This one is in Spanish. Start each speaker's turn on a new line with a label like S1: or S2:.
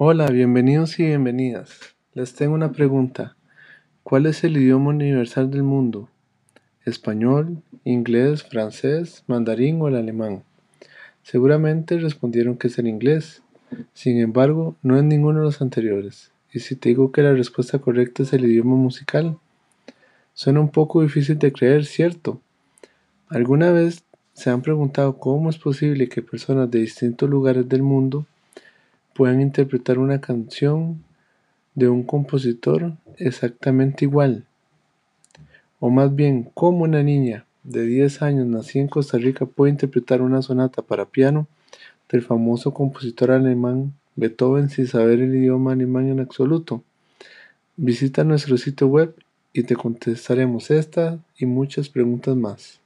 S1: Hola, bienvenidos y bienvenidas. Les tengo una pregunta. ¿Cuál es el idioma universal del mundo? ¿Español, inglés, francés, mandarín o el alemán? Seguramente respondieron que es el inglés. Sin embargo, no es ninguno de los anteriores. ¿Y si te digo que la respuesta correcta es el idioma musical? Suena un poco difícil de creer, ¿cierto? ¿Alguna vez se han preguntado cómo es posible que personas de distintos lugares del mundo puedan interpretar una canción de un compositor exactamente igual? O más bien, cómo una niña de 10 años nacida en Costa Rica puede interpretar una sonata para piano del famoso compositor alemán Beethoven sin saber el idioma alemán en absoluto. Visita nuestro sitio web y te contestaremos esta y muchas preguntas más.